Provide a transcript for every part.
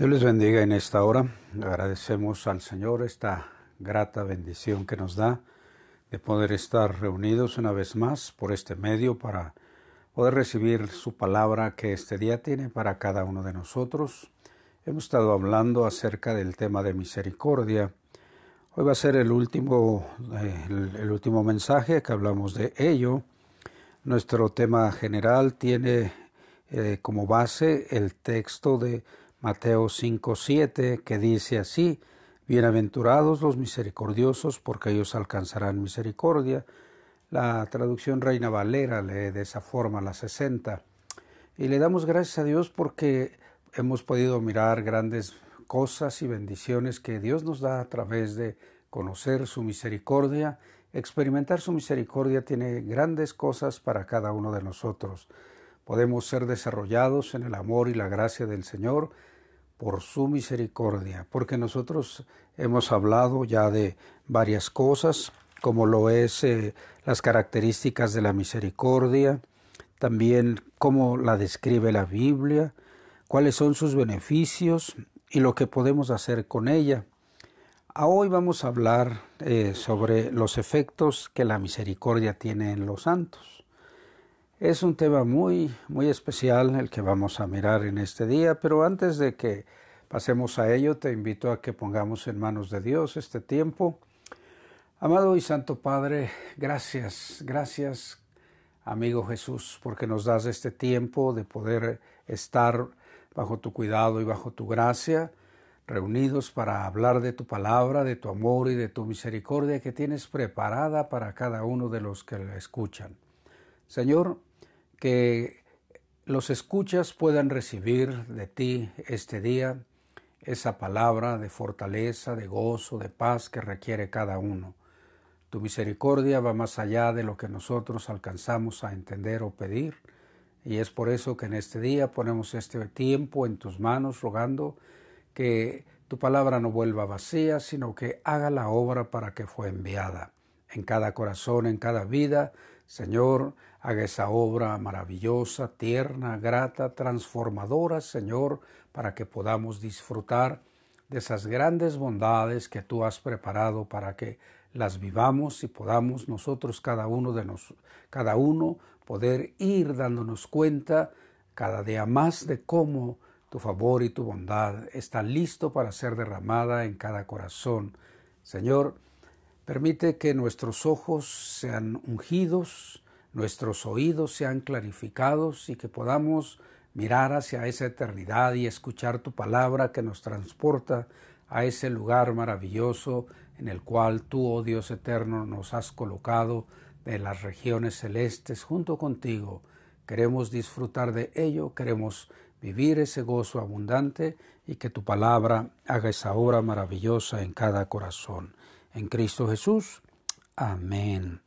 Dios les bendiga en esta hora. Agradecemos al Señor esta grata bendición que nos da de poder estar reunidos una vez más por este medio para poder recibir su palabra que este día tiene para cada uno de nosotros. Hemos estado hablando acerca del tema de misericordia. Hoy va a ser el último, el, último mensaje que hablamos de ello. Nuestro tema general tiene eh, como base el texto de Mateo 5:7, que dice así, Bienaventurados los misericordiosos, porque ellos alcanzarán misericordia. La traducción Reina Valera lee de esa forma la 60. Y le damos gracias a Dios porque hemos podido mirar grandes cosas y bendiciones que Dios nos da a través de conocer su misericordia. Experimentar su misericordia tiene grandes cosas para cada uno de nosotros. Podemos ser desarrollados en el amor y la gracia del Señor por su misericordia, porque nosotros hemos hablado ya de varias cosas, como lo es eh, las características de la misericordia, también cómo la describe la Biblia, cuáles son sus beneficios y lo que podemos hacer con ella. Hoy vamos a hablar eh, sobre los efectos que la misericordia tiene en los santos. Es un tema muy, muy especial el que vamos a mirar en este día, pero antes de que pasemos a ello, te invito a que pongamos en manos de Dios este tiempo. Amado y Santo Padre, gracias, gracias, amigo Jesús, porque nos das este tiempo de poder estar bajo tu cuidado y bajo tu gracia, reunidos para hablar de tu palabra, de tu amor y de tu misericordia que tienes preparada para cada uno de los que la escuchan. Señor, que los escuchas puedan recibir de ti este día esa palabra de fortaleza, de gozo, de paz que requiere cada uno. Tu misericordia va más allá de lo que nosotros alcanzamos a entender o pedir, y es por eso que en este día ponemos este tiempo en tus manos, rogando que tu palabra no vuelva vacía, sino que haga la obra para que fue enviada. En cada corazón, en cada vida, Señor, haga esa obra maravillosa, tierna, grata, transformadora, Señor, para que podamos disfrutar de esas grandes bondades que tú has preparado para que las vivamos y podamos nosotros cada uno de nos, cada uno poder ir dándonos cuenta cada día más de cómo tu favor y tu bondad está listo para ser derramada en cada corazón. Señor, Permite que nuestros ojos sean ungidos, nuestros oídos sean clarificados y que podamos mirar hacia esa eternidad y escuchar tu palabra que nos transporta a ese lugar maravilloso en el cual tú, oh Dios eterno, nos has colocado de las regiones celestes junto contigo. Queremos disfrutar de ello, queremos vivir ese gozo abundante y que tu palabra haga esa obra maravillosa en cada corazón en Cristo Jesús. Amén.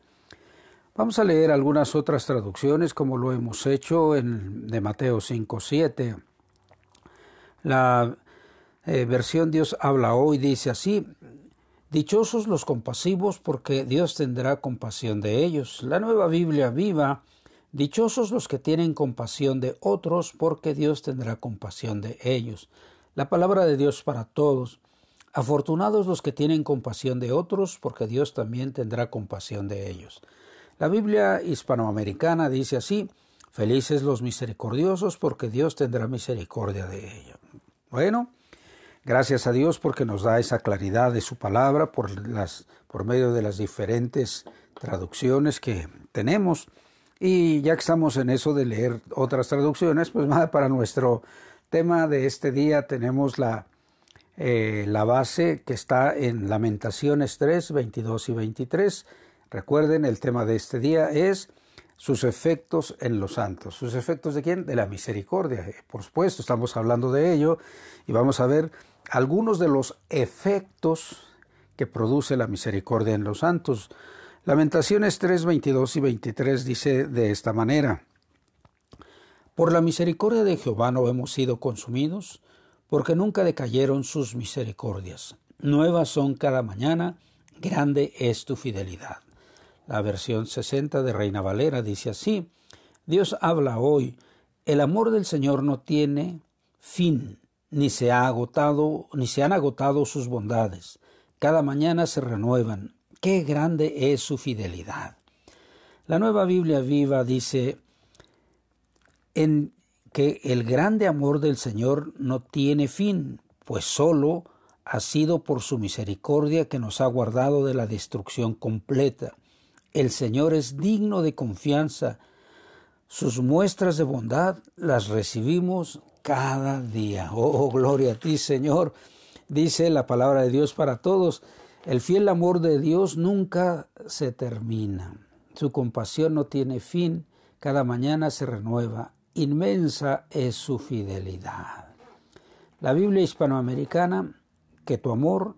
Vamos a leer algunas otras traducciones como lo hemos hecho en, de Mateo 5.7. La eh, versión Dios habla hoy dice así, Dichosos los compasivos porque Dios tendrá compasión de ellos. La nueva Biblia viva, Dichosos los que tienen compasión de otros porque Dios tendrá compasión de ellos. La palabra de Dios para todos. Afortunados los que tienen compasión de otros, porque Dios también tendrá compasión de ellos. La Biblia hispanoamericana dice así, felices los misericordiosos, porque Dios tendrá misericordia de ellos. Bueno, gracias a Dios porque nos da esa claridad de su palabra por, las, por medio de las diferentes traducciones que tenemos. Y ya que estamos en eso de leer otras traducciones, pues para nuestro tema de este día tenemos la eh, la base que está en Lamentaciones 3, 22 y 23. Recuerden, el tema de este día es sus efectos en los santos. ¿Sus efectos de quién? De la misericordia. Eh, por supuesto, estamos hablando de ello y vamos a ver algunos de los efectos que produce la misericordia en los santos. Lamentaciones 3, 22 y 23 dice de esta manera. Por la misericordia de Jehová no hemos sido consumidos, porque nunca decayeron sus misericordias. Nuevas son cada mañana, grande es tu fidelidad. La versión 60 de Reina Valera dice así, Dios habla hoy, el amor del Señor no tiene fin, ni se ha agotado, ni se han agotado sus bondades. Cada mañana se renuevan. Qué grande es su fidelidad. La nueva Biblia viva dice en que el grande amor del Señor no tiene fin, pues solo ha sido por su misericordia que nos ha guardado de la destrucción completa. El Señor es digno de confianza. Sus muestras de bondad las recibimos cada día. Oh, gloria a ti, Señor. Dice la palabra de Dios para todos. El fiel amor de Dios nunca se termina. Su compasión no tiene fin. Cada mañana se renueva. Inmensa es su fidelidad. La Biblia hispanoamericana, que tu amor,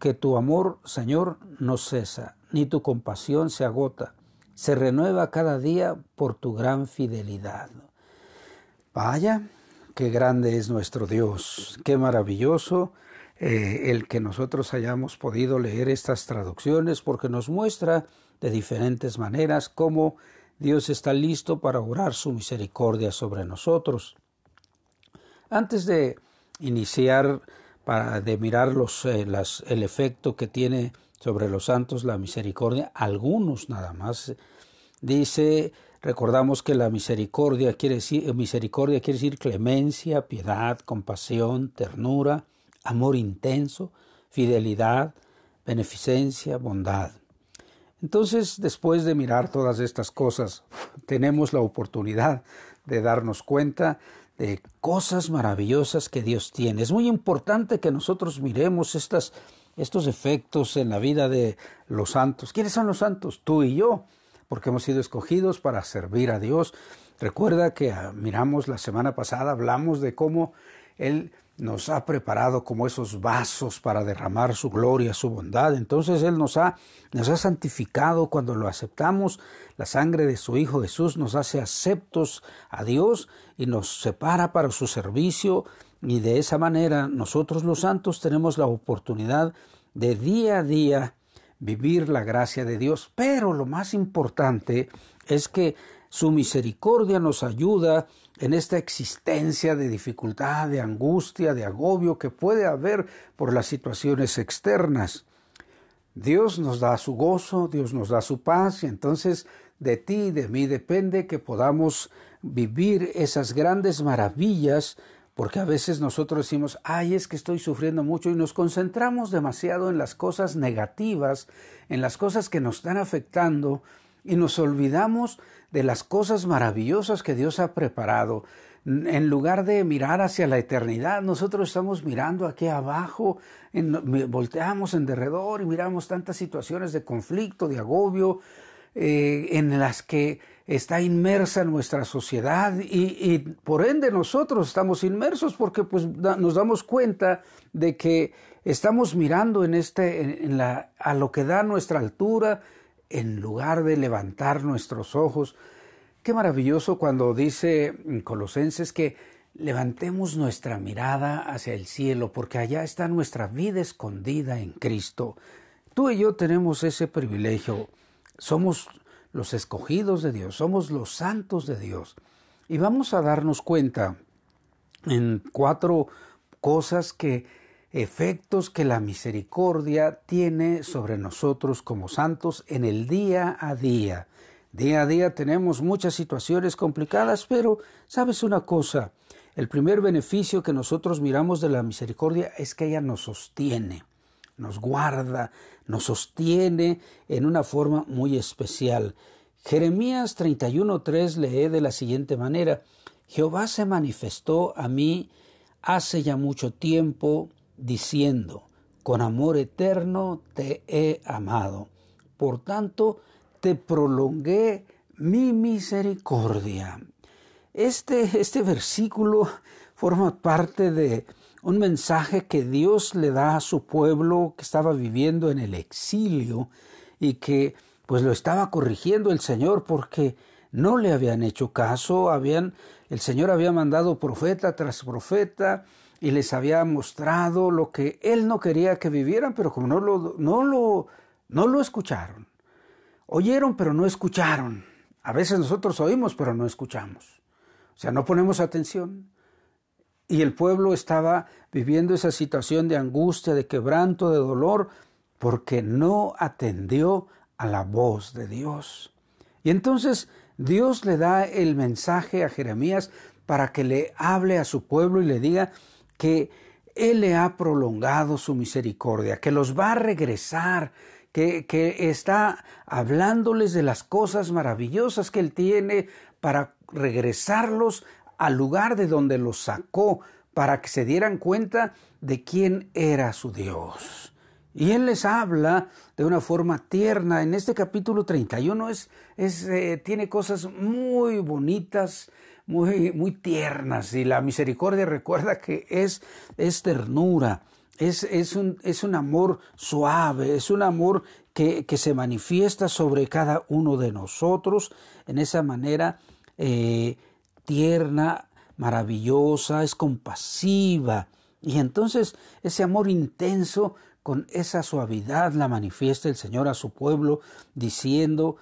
que tu amor, Señor, no cesa, ni tu compasión se agota, se renueva cada día por tu gran fidelidad. Vaya, qué grande es nuestro Dios, qué maravilloso eh, el que nosotros hayamos podido leer estas traducciones porque nos muestra de diferentes maneras cómo Dios está listo para orar su misericordia sobre nosotros. Antes de iniciar, para, de mirar los, eh, el efecto que tiene sobre los santos la misericordia, algunos nada más, dice Recordamos que la misericordia quiere decir, misericordia quiere decir clemencia, piedad, compasión, ternura, amor intenso, fidelidad, beneficencia, bondad. Entonces, después de mirar todas estas cosas, tenemos la oportunidad de darnos cuenta de cosas maravillosas que Dios tiene. Es muy importante que nosotros miremos estos efectos en la vida de los santos. ¿Quiénes son los santos? Tú y yo porque hemos sido escogidos para servir a Dios. Recuerda que ah, miramos la semana pasada, hablamos de cómo Él nos ha preparado como esos vasos para derramar su gloria, su bondad. Entonces Él nos ha, nos ha santificado cuando lo aceptamos. La sangre de su Hijo Jesús nos hace aceptos a Dios y nos separa para su servicio. Y de esa manera nosotros los santos tenemos la oportunidad de día a día vivir la gracia de Dios, pero lo más importante es que su misericordia nos ayuda en esta existencia de dificultad, de angustia, de agobio que puede haber por las situaciones externas. Dios nos da su gozo, Dios nos da su paz y entonces de ti y de mí depende que podamos vivir esas grandes maravillas porque a veces nosotros decimos, ay, es que estoy sufriendo mucho y nos concentramos demasiado en las cosas negativas, en las cosas que nos están afectando y nos olvidamos de las cosas maravillosas que Dios ha preparado. En lugar de mirar hacia la eternidad, nosotros estamos mirando aquí abajo, volteamos en derredor y miramos tantas situaciones de conflicto, de agobio, eh, en las que está inmersa nuestra sociedad y, por ende nosotros estamos inmersos porque pues nos damos cuenta de que estamos mirando en este en la, a lo que da nuestra altura en lugar de levantar nuestros ojos. Qué maravilloso cuando dice Colosenses que levantemos nuestra mirada hacia el cielo porque allá está nuestra vida escondida en Cristo. Tú y yo tenemos ese privilegio. Somos los escogidos de Dios, somos los santos de Dios. Y vamos a darnos cuenta en cuatro cosas que, efectos que la misericordia tiene sobre nosotros como santos en el día a día. Día a día tenemos muchas situaciones complicadas, pero sabes una cosa, el primer beneficio que nosotros miramos de la misericordia es que ella nos sostiene nos guarda, nos sostiene en una forma muy especial. Jeremías 31.3 lee de la siguiente manera, Jehová se manifestó a mí hace ya mucho tiempo, diciendo, con amor eterno te he amado. Por tanto, te prolongué mi misericordia. Este, este versículo forma parte de un mensaje que Dios le da a su pueblo que estaba viviendo en el exilio y que pues lo estaba corrigiendo el Señor porque no le habían hecho caso, habían el Señor había mandado profeta tras profeta y les había mostrado lo que él no quería que vivieran, pero como no lo no lo no lo escucharon. Oyeron, pero no escucharon. A veces nosotros oímos, pero no escuchamos. O sea, no ponemos atención. y el pueblo estaba viviendo esa situación de angustia, de quebranto, de dolor, porque no atendió a la voz de Dios. Y entonces Dios le da el mensaje a Jeremías para que le hable a su pueblo y le diga que Él le ha prolongado su misericordia, que los va a regresar, que, que está hablándoles de las cosas maravillosas que Él tiene para regresarlos al lugar de donde los sacó, para que se dieran cuenta de quién era su Dios. Y Él les habla de una forma tierna. En este capítulo 31 es, es, eh, tiene cosas muy bonitas, muy, tiernas. Y la misericordia recuerda que es, es ternura, es, es, un, es un amor suave, es un amor que, que, se manifiesta sobre cada uno de nosotros en esa manera eh, tierna, maravillosa, es compasiva. Y entonces ese amor intenso con esa suavidad la manifiesta el Señor a su pueblo diciendo,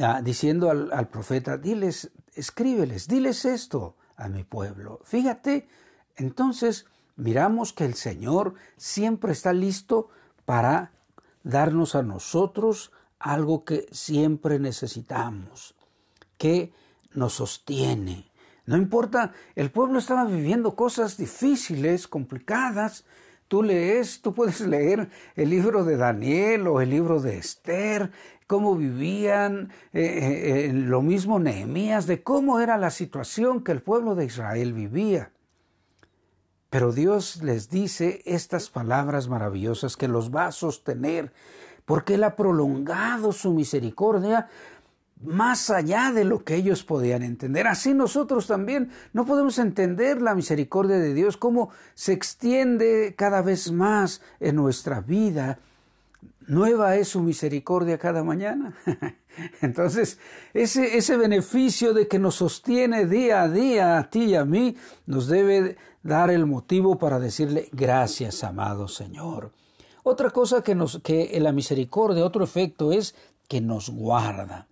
ah, diciendo al, al, profeta, diles, escríbeles, diles esto a mi pueblo. Fíjate, entonces miramos que el Señor siempre está listo para darnos a nosotros algo que siempre necesitamos, que nos sostiene, no importa, el pueblo estaba viviendo cosas difíciles, complicadas. Tú lees, tú puedes leer el libro de Daniel o el libro de Esther, cómo vivían, eh, eh, eh, lo mismo Nehemías, de cómo era la situación que el pueblo de Israel vivía. Pero Dios les dice estas palabras maravillosas que los va a sostener, porque Él ha prolongado su misericordia más allá de lo que ellos podían entender. Así nosotros también no podemos entender la misericordia de Dios, cómo se extiende cada vez más en nuestra vida. Nueva es su misericordia cada mañana. Entonces, ese, ese beneficio de que nos sostiene día a día a ti y a mí, nos debe dar el motivo para decirle gracias, amado Señor. Otra cosa que, nos, que la misericordia, otro efecto es que nos guarda.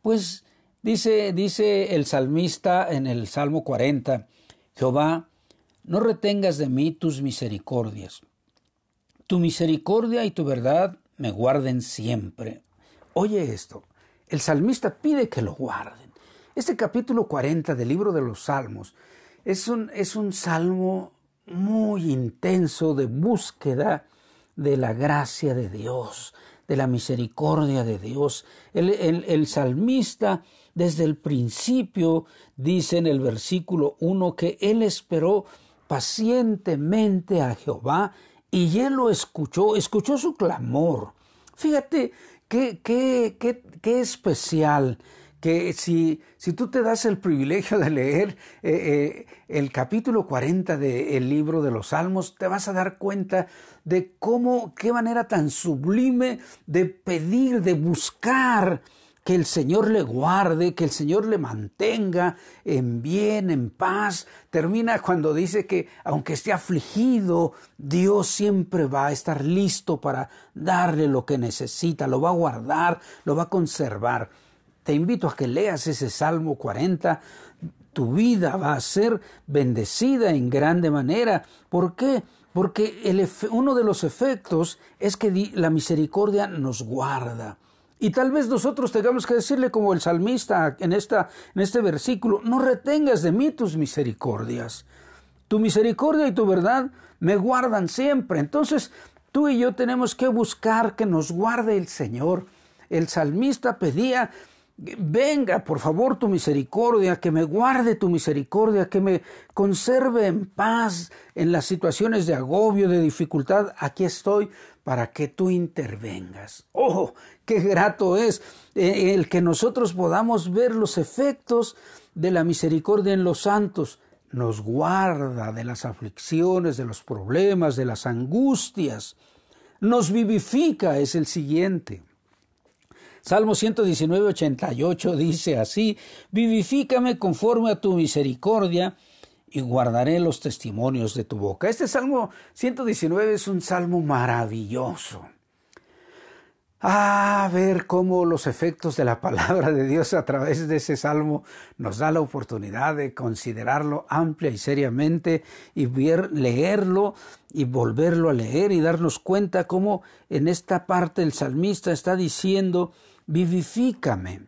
Pues dice, dice el salmista en el Salmo 40, Jehová, no retengas de mí tus misericordias. Tu misericordia y tu verdad me guarden siempre. Oye esto, el salmista pide que lo guarden. Este capítulo 40 del libro de los Salmos es un, es un salmo muy intenso de búsqueda de la gracia de Dios, de la misericordia de Dios. El, salmista desde el principio dice en el versículo 1 que él esperó pacientemente a Jehová y él lo escuchó, escuchó su clamor. Fíjate qué, qué, qué, especial que si, si tú te das el privilegio de leer eh, eh, el capítulo 40 del libro de los Salmos, te vas a dar cuenta de cómo, qué manera tan sublime de pedir, de buscar que el Señor le guarde, que el Señor le mantenga en bien, en paz. Termina cuando dice que aunque esté afligido, Dios siempre va a estar listo para darle lo que necesita, lo va a guardar, lo va a conservar. Te invito a que leas ese Salmo 40. Tu vida va a ser bendecida en grande manera. ¿Por qué? Porque uno de los efectos es que la misericordia nos guarda. Y tal vez nosotros tengamos que decirle como el salmista en, esta, en este versículo, no retengas de mí tus misericordias. Tu misericordia y tu verdad me guardan siempre. Entonces tú y yo tenemos que buscar que nos guarde el Señor. El salmista pedía Venga, por favor, tu misericordia, que me guarde tu misericordia, que me conserve en paz en las situaciones de agobio, de dificultad. Aquí estoy para que tú intervengas. Oh, qué grato es eh, el que nosotros podamos ver los efectos de la misericordia en los santos. Nos guarda de las aflicciones, de los problemas, de las angustias. Nos vivifica es el siguiente. Salmo 119, 88 dice así, vivifícame conforme a tu misericordia y guardaré los testimonios de tu boca. Este Salmo 119 es un salmo maravilloso. a ver cómo los efectos de la palabra de Dios a través de ese salmo nos da la oportunidad de considerarlo amplia y seriamente y leerlo y volverlo a leer y darnos cuenta cómo en esta parte el salmista está diciendo, vivifícame.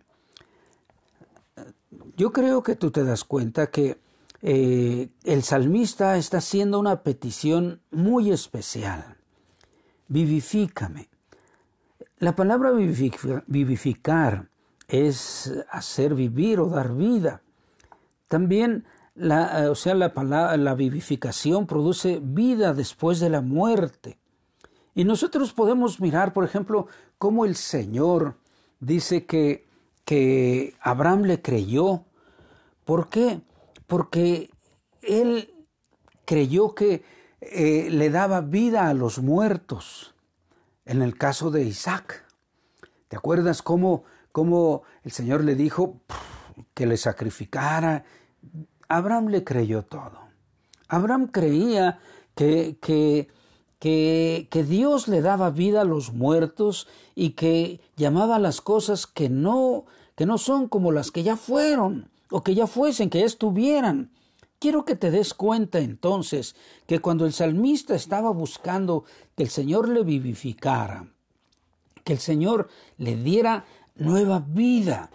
Yo creo que tú te das cuenta que eh, el salmista está haciendo una petición muy especial. Vivifícame. La palabra vivificar es hacer vivir o dar vida. También o sea, la, palabra, la vivificación produce vida después de la muerte. Y nosotros podemos mirar, por ejemplo, cómo el Señor dice que, que Abraham le creyó. ¿Por qué? Porque él creyó que eh, le daba vida a los muertos en el caso de Isaac. ¿Te acuerdas cómo, cómo el Señor le dijo que le sacrificara? Abraham le creyó todo. Abraham creía que, que, que, que, Dios le daba vida a los muertos y que llamaba las cosas que no, que no son como las que ya fueron o que ya fuesen, que ya estuvieran. Quiero que te des cuenta entonces que cuando el salmista estaba buscando que el Señor le vivificara, que el Señor le diera nueva vida,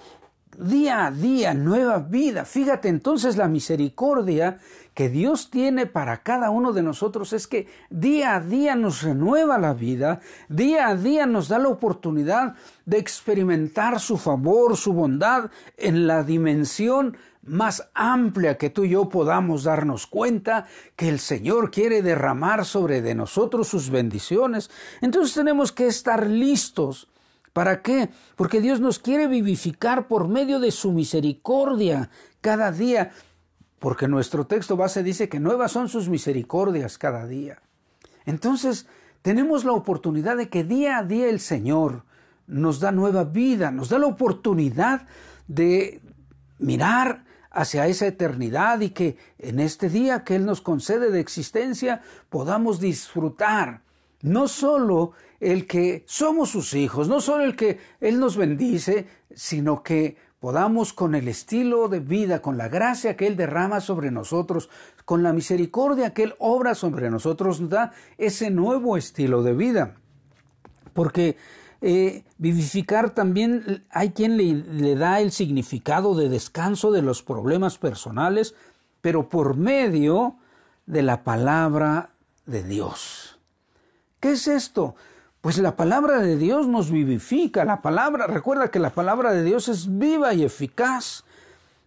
día a día, nueva vida. Fíjate entonces la misericordia que Dios tiene para cada uno de nosotros es que día a día nos renueva la vida, día a día nos da la oportunidad de experimentar su favor, su bondad en la dimensión más amplia que tú y yo podamos darnos cuenta que el Señor quiere derramar sobre de nosotros sus bendiciones. Entonces tenemos que estar listos. ¿Para qué? Porque Dios nos quiere vivificar por medio de su misericordia cada día. Porque nuestro texto base dice que nuevas son sus misericordias cada día. Entonces tenemos la oportunidad de que día a día el Señor nos da nueva vida, nos da la oportunidad de mirar hacia esa eternidad y que en este día que Él nos concede de existencia podamos disfrutar no solo el que somos sus hijos, no solo el que Él nos bendice, sino que podamos con el estilo de vida, con la gracia que Él derrama sobre nosotros, con la misericordia que Él obra sobre nosotros, nos da ese nuevo estilo de vida. Porque eh, vivificar también hay quien le, da el significado de descanso de los problemas personales, pero por medio de la palabra de Dios. ¿Qué es esto? Pues la palabra de Dios nos vivifica. La palabra, recuerda que la palabra de Dios es viva y eficaz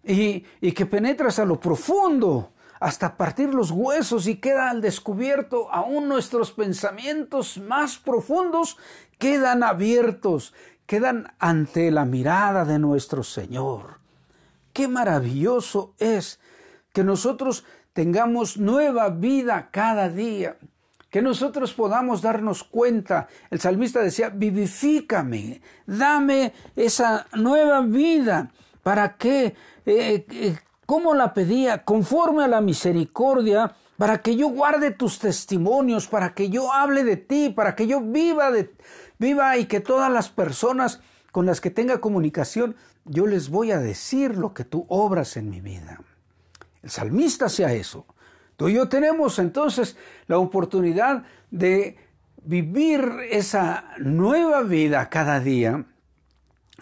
y, y que penetra hasta lo profundo hasta partir los huesos y queda al descubierto aún nuestros pensamientos más profundos quedan abiertos, quedan ante la mirada de nuestro Señor. Qué maravilloso es que nosotros tengamos nueva vida cada día, que nosotros podamos darnos cuenta. El salmista decía, vivifícame, dame esa nueva vida. ¿Para qué? Eh, eh, ¿Cómo la pedía? Conforme a la misericordia, para que yo guarde tus testimonios, para que yo hable de ti, para que yo viva, de, viva y que todas las personas con las que tenga comunicación, yo les voy a decir lo que tú obras en mi vida. El salmista hacía eso. Tú y yo tenemos entonces la oportunidad de vivir esa nueva vida cada día.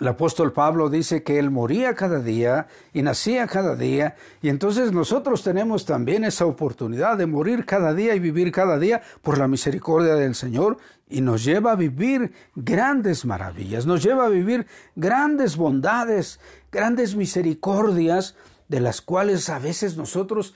El apóstol Pablo dice que él moría cada día y nacía cada día, y entonces nosotros tenemos también esa oportunidad de morir cada día y vivir cada día por la misericordia del Señor, y nos lleva a vivir grandes maravillas, nos lleva a vivir grandes bondades, grandes misericordias, de las cuales a veces nosotros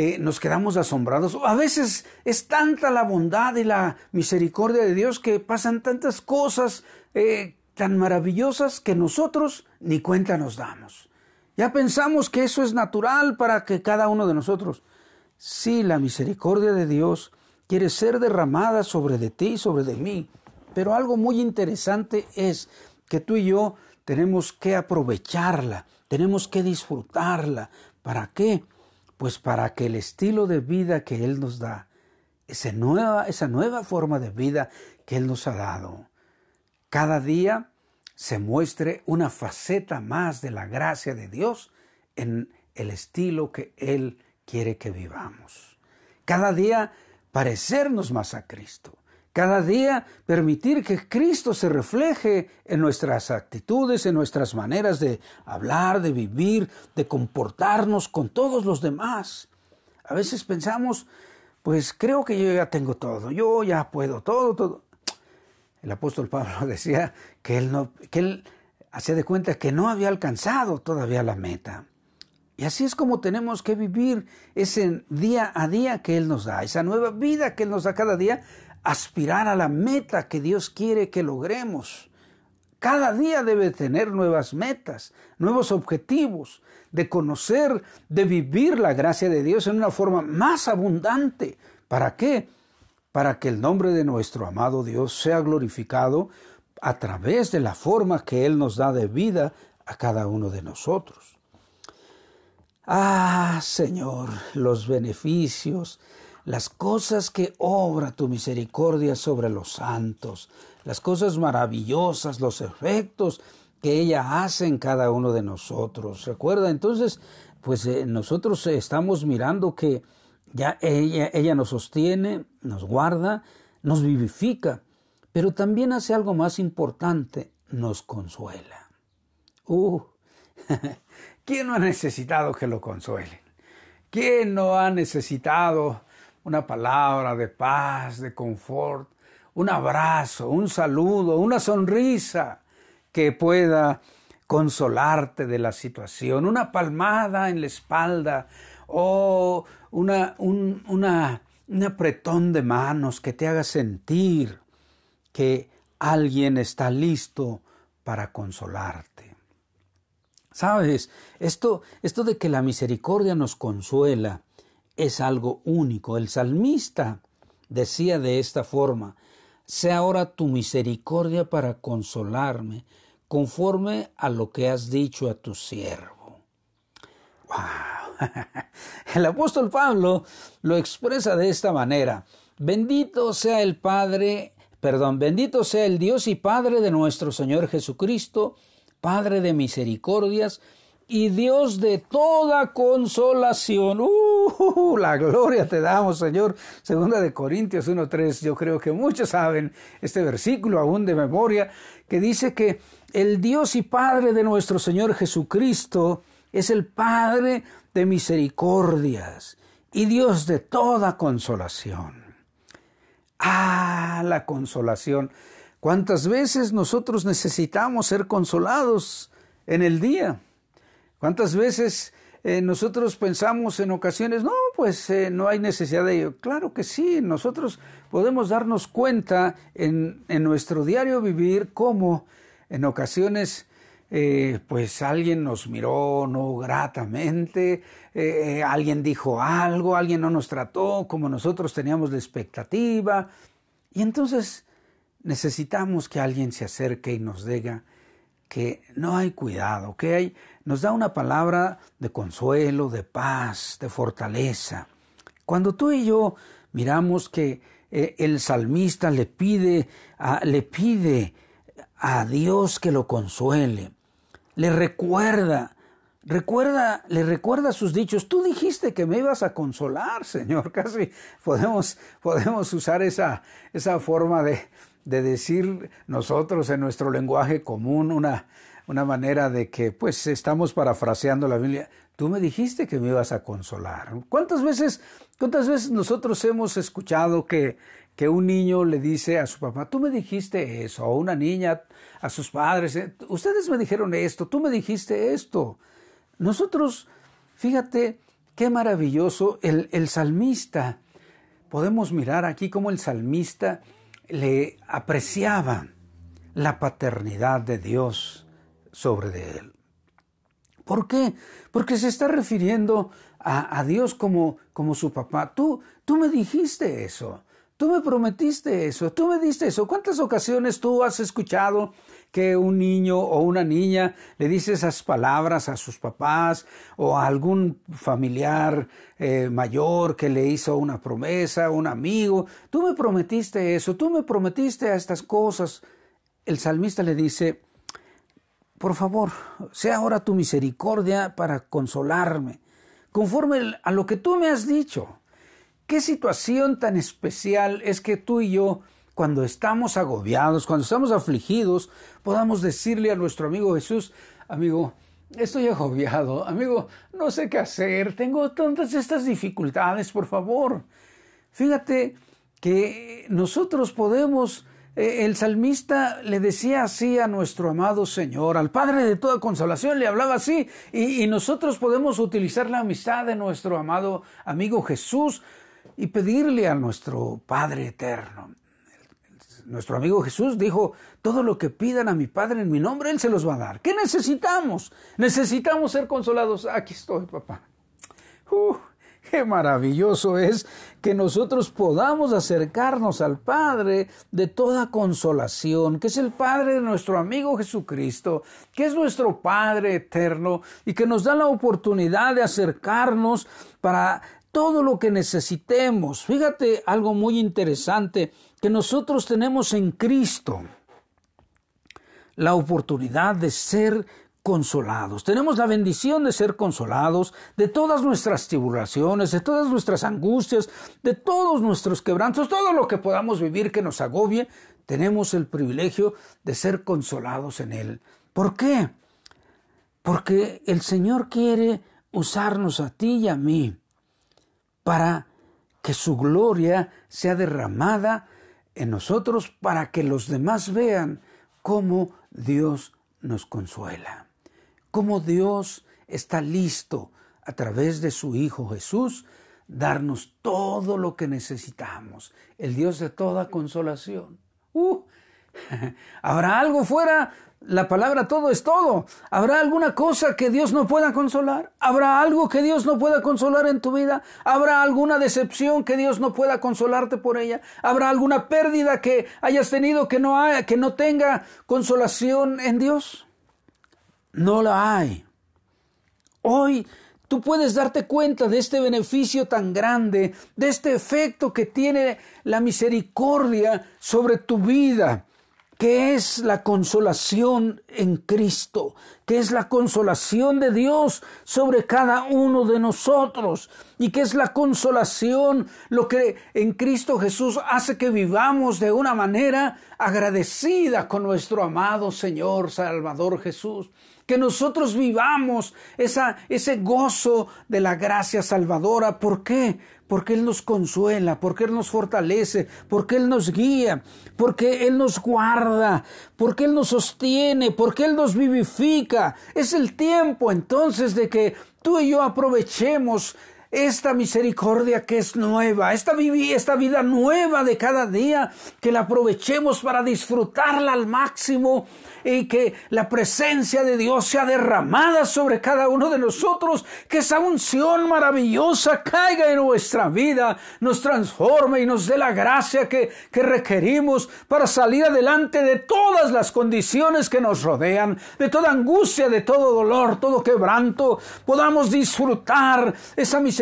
eh, nos quedamos asombrados. A veces es tanta la bondad y la misericordia de Dios que pasan tantas cosas eh, tan maravillosas que nosotros ni cuenta nos damos. Ya pensamos que eso es natural para que cada uno de nosotros. Sí, la misericordia de Dios quiere ser derramada sobre de ti y sobre de mí. Pero algo muy interesante es que tú y yo tenemos que aprovecharla, tenemos que disfrutarla. ¿Para qué? Pues para que el estilo de vida que Él nos da, esa nueva, esa nueva forma de vida que Él nos ha dado, cada día se muestre una faceta más de la gracia de Dios en el estilo que Él quiere que vivamos. Cada día parecernos más a Cristo. Cada día permitir que Cristo se refleje en nuestras actitudes, en nuestras maneras de hablar, de vivir, de comportarnos con todos los demás. A veces pensamos, pues creo que yo ya tengo todo, yo ya puedo todo, todo. El apóstol Pablo decía que él no, que él hacía de cuenta que no había alcanzado todavía la meta. Y así es como tenemos que vivir ese día a día que Él nos da, esa nueva vida que Él nos da cada día, aspirar a la meta que Dios quiere que logremos. Cada día debe tener nuevas metas, nuevos objetivos, de conocer, de vivir la gracia de Dios en una forma más abundante. ¿Para qué? Para que el nombre de nuestro amado Dios sea glorificado a través de la forma que Él nos da de vida a cada uno de nosotros. Ah, Señor, los beneficios, las cosas que obra tu misericordia sobre los santos, las cosas maravillosas, los efectos que ella hace en cada uno de nosotros. Recuerda, entonces, pues eh, nosotros estamos mirando que ya ella, ella nos sostiene, nos guarda, nos vivifica, pero también hace algo más importante, nos consuela. Uh, ¿Quién no ha necesitado que lo consuelen? ¿Quién no ha necesitado una palabra de paz, de confort, un abrazo, un saludo, una sonrisa que pueda consolarte de la situación, una palmada en la espalda o una, un, una, un apretón de manos que te haga sentir que alguien está listo para consolarte. Sabes, esto, esto de que la misericordia nos consuela es algo único. El salmista decía de esta forma, sea ahora tu misericordia para consolarme, conforme a lo que has dicho a tu siervo. ¡Wow! El apóstol Pablo lo expresa de esta manera. Bendito sea el Padre, perdón, bendito sea el Dios y Padre de nuestro Señor Jesucristo, Padre de misericordias y Dios de toda consolación. ¡Uh! La gloria te damos, Señor. Segunda de Corintios 1.3. Yo creo que muchos saben este versículo aún de memoria, que dice que el Dios y Padre de nuestro Señor Jesucristo es el Padre de misericordias y Dios de toda consolación. Ah, la consolación. ¿Cuántas veces nosotros necesitamos ser consolados en el día? ¿Cuántas veces eh, nosotros pensamos en ocasiones, no, pues eh, no hay necesidad de ello? Claro que sí, nosotros podemos darnos cuenta en, nuestro diario vivir cómo en ocasiones eh, pues alguien nos miró no gratamente, alguien dijo algo, alguien no nos trató como nosotros teníamos la expectativa. Y entonces necesitamos que alguien se acerque y nos diga que no hay cuidado, que hay, nos da una palabra de consuelo, de paz, de fortaleza. Cuando tú y yo miramos que eh, el salmista le pide, a, le pide a Dios que lo consuele, le recuerda, recuerda, le recuerda sus dichos. Tú dijiste que me ibas a consolar, Señor. Casi podemos, podemos usar esa, esa forma de, de decir nosotros en nuestro lenguaje común una, una manera de que pues estamos parafraseando la Biblia. Tú me dijiste que me ibas a consolar. ¿Cuántas veces, cuántas veces nosotros hemos escuchado que, que un niño le dice a su papá, tú me dijiste eso, o una niña a sus padres, eh, ustedes me dijeron esto, tú me dijiste esto. Nosotros, fíjate qué maravilloso, el, el salmista, podemos mirar aquí cómo el salmista le apreciaba la paternidad de Dios sobre de él. ¿Por qué? Porque se está refiriendo a, Dios como, como su papá. Tú, tú me dijiste eso. Tú me prometiste eso, tú me diste eso. ¿Cuántas ocasiones tú has escuchado que un niño o una niña le dice esas palabras a sus papás o a algún familiar eh, mayor que le hizo una promesa, un amigo? Tú me prometiste eso, tú me prometiste a estas cosas. el salmista le dice, por favor, sea ahora tu misericordia para consolarme, conforme a lo que tú me has dicho. ¿Qué situación tan especial es que tú y yo, cuando estamos agobiados, cuando estamos afligidos, podamos decirle a nuestro amigo Jesús, amigo, estoy agobiado, amigo, no sé qué hacer, tengo tantas estas dificultades, por favor. Fíjate que nosotros podemos eh, el salmista le decía así a nuestro amado Señor, al Padre de toda consolación, le hablaba así, y, nosotros podemos utilizar la amistad de nuestro amado amigo Jesús y pedirle a nuestro Padre eterno. Nuestro amigo Jesús dijo, todo lo que pidan a mi Padre en mi nombre, Él se los va a dar. ¿Qué necesitamos? Necesitamos ser consolados. Aquí estoy, papá. Uh, Qué maravilloso es que nosotros podamos acercarnos al Padre de toda consolación, que es el Padre de nuestro amigo Jesucristo, que es nuestro Padre eterno y que nos da la oportunidad de acercarnos para todo lo que necesitemos. Fíjate algo muy interesante que nosotros tenemos en Cristo, la oportunidad de ser consolados. Tenemos la bendición de ser consolados de todas nuestras tribulaciones, de todas nuestras angustias, de todos nuestros quebrantos, todo lo que podamos vivir que nos agobie. Tenemos el privilegio de ser consolados en Él. ¿Por qué? Porque el Señor quiere usarnos a ti y a mí para que su gloria sea derramada en nosotros para que los demás vean cómo Dios nos consuela cómo Dios está listo a través de su Hijo Jesús darnos todo lo que necesitamos, el Dios de toda consolación. Uh, ¿Habrá algo fuera? La palabra todo es todo. ¿Habrá alguna cosa que Dios no pueda consolar? ¿Habrá algo que Dios no pueda consolar en tu vida? ¿Habrá alguna decepción que Dios no pueda consolarte por ella? ¿Habrá alguna pérdida que hayas tenido que no, haya, que no tenga consolación en Dios? No la hay. Hoy tú puedes darte cuenta de este beneficio tan grande, de este efecto que tiene la misericordia sobre tu vida que es la consolación en Cristo, que es la consolación de Dios sobre cada uno de nosotros y que es la consolación lo que en Cristo Jesús hace que vivamos de una manera agradecida con nuestro amado Señor Salvador Jesús que nosotros vivamos esa, ese gozo de la gracia salvadora. ¿Por qué? Porque Él nos consuela, porque Él nos fortalece, porque Él nos guía, porque Él nos guarda, porque Él nos sostiene, porque Él nos vivifica. Es el tiempo entonces de que tú y yo aprovechemos esta misericordia que es nueva, esta, esta vida nueva de cada día, que la aprovechemos para disfrutarla al máximo y que la presencia de Dios sea derramada sobre cada uno de nosotros, que esa unción maravillosa caiga en nuestra vida, nos transforme y nos dé la gracia que, que requerimos para salir adelante de todas las condiciones que nos rodean, de toda angustia, de todo dolor, todo quebranto, podamos disfrutar esa misericordia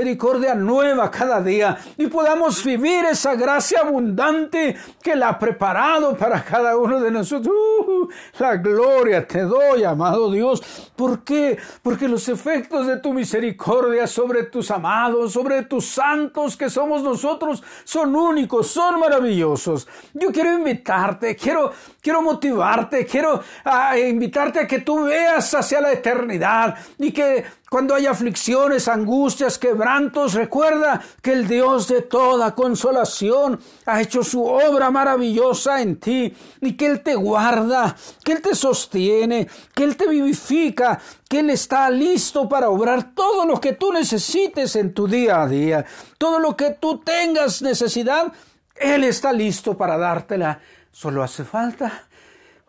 nueva cada día y podamos vivir esa gracia abundante que la ha preparado para cada uno de nosotros. Uh, la gloria te doy, amado Dios. ¿Por qué? Porque los efectos de tu misericordia sobre tus amados, sobre tus santos que somos nosotros, son únicos, son maravillosos. Yo quiero invitarte, quiero, quiero motivarte, quiero ah, invitarte a que tú veas hacia la eternidad y que cuando hay aflicciones, angustias, quebrantos, recuerda que el Dios de toda consolación ha hecho su obra maravillosa en ti y que Él te guarda, que Él te sostiene, que Él te vivifica, que Él está listo para obrar todo lo que tú necesites en tu día a día, todo lo que tú tengas necesidad, Él está listo para dártela. Solo hace falta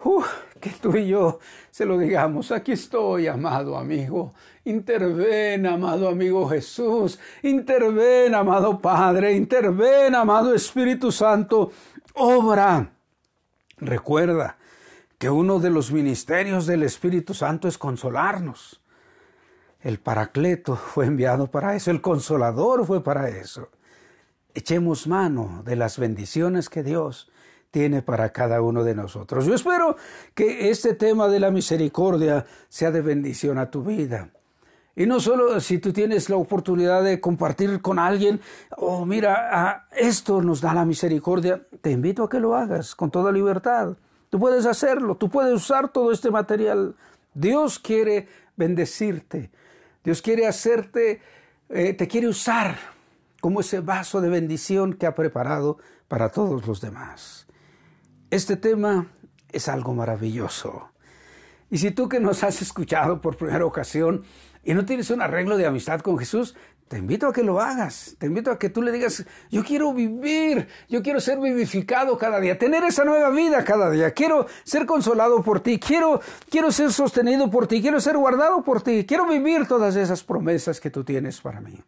uh, que tú y yo se lo digamos, aquí estoy, amado amigo, interven, amado amigo Jesús, interven, amado Padre, interven, amado Espíritu Santo, obra. Recuerda que uno de los ministerios del Espíritu Santo es consolarnos. El Paracleto fue enviado para eso, el Consolador fue para eso. Echemos mano de las bendiciones que Dios tiene para cada uno de nosotros. Yo espero que este tema de la misericordia sea de bendición a tu vida. Y no solo si tú tienes la oportunidad de compartir con alguien, oh mira, esto nos da la misericordia, te invito a que lo hagas con toda libertad. Tú puedes hacerlo, tú puedes usar todo este material. Dios quiere bendecirte, Dios quiere hacerte, eh, te quiere usar como ese vaso de bendición que ha preparado para todos los demás. Este tema es algo maravilloso. Y si tú que nos has escuchado por primera ocasión y no tienes un arreglo de amistad con Jesús, te invito a que lo hagas. Te invito a que tú le digas, yo quiero vivir, yo quiero ser vivificado cada día, tener esa nueva vida cada día. Quiero ser consolado por ti, quiero, quiero ser sostenido por ti, quiero ser guardado por ti, quiero vivir todas esas promesas que tú tienes para mí.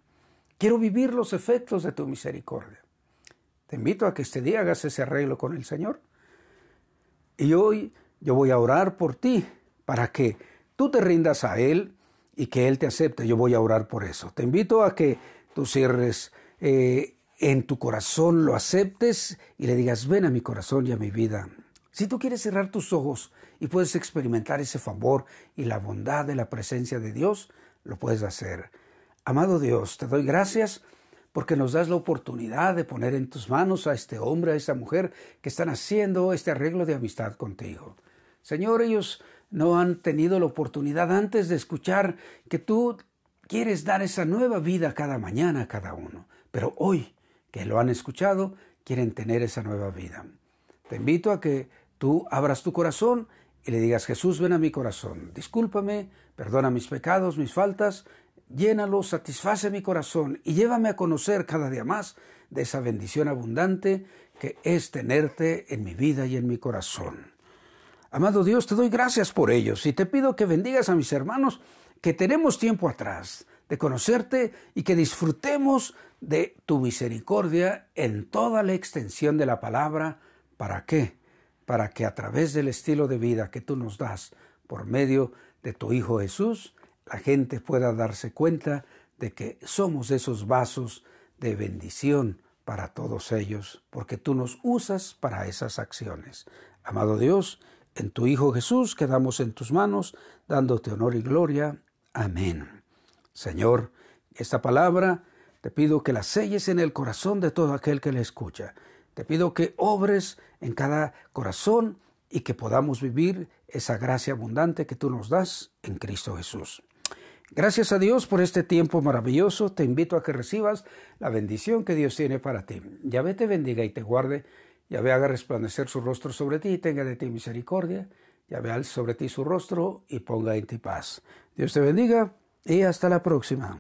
Quiero vivir los efectos de tu misericordia. Te invito a que este día hagas ese arreglo con el Señor. Y hoy yo voy a orar por ti para que tú te rindas a Él y que Él te acepte. Yo voy a orar por eso. Te invito a que tú cierres eh, en tu corazón, lo aceptes y le digas, ven a mi corazón y a mi vida. Si tú quieres cerrar tus ojos y puedes experimentar ese favor y la bondad de la presencia de Dios, lo puedes hacer. Amado Dios, te doy gracias porque nos das la oportunidad de poner en tus manos a este hombre, a esta mujer que están haciendo este arreglo de amistad contigo. Señor, ellos no han tenido la oportunidad antes de escuchar que tú quieres dar esa nueva vida cada mañana a cada uno, pero hoy que lo han escuchado, quieren tener esa nueva vida. Te invito a que tú abras tu corazón y le digas, Jesús, ven a mi corazón, discúlpame, perdona mis pecados, mis faltas, llénalo, satisface mi corazón y llévame a conocer cada día más de esa bendición abundante que es tenerte en mi vida y en mi corazón. Amado Dios, te doy gracias por ellos y te pido que bendigas a mis hermanos que tenemos tiempo atrás de conocerte y que disfrutemos de tu misericordia en toda la extensión de la palabra. ¿Para qué? Para que a través del estilo de vida que tú nos das por medio de tu Hijo Jesús, la gente pueda darse cuenta de que somos esos vasos de bendición para todos ellos, porque tú nos usas para esas acciones. Amado Dios, en tu Hijo Jesús quedamos en tus manos, dándote honor y gloria. Amén. Señor, esta palabra te pido que la selles en el corazón de todo aquel que la escucha. Te pido que obres en cada corazón y que podamos vivir esa gracia abundante que tú nos das en Cristo Jesús. Gracias a Dios por este tiempo maravilloso. Te invito a que recibas la bendición que Dios tiene para ti. Yahvé te bendiga y te guarde. Yahvé haga resplandecer su rostro sobre ti y tenga de ti misericordia. Yahvé alce sobre ti su rostro y ponga en ti paz. Dios te bendiga y hasta la próxima.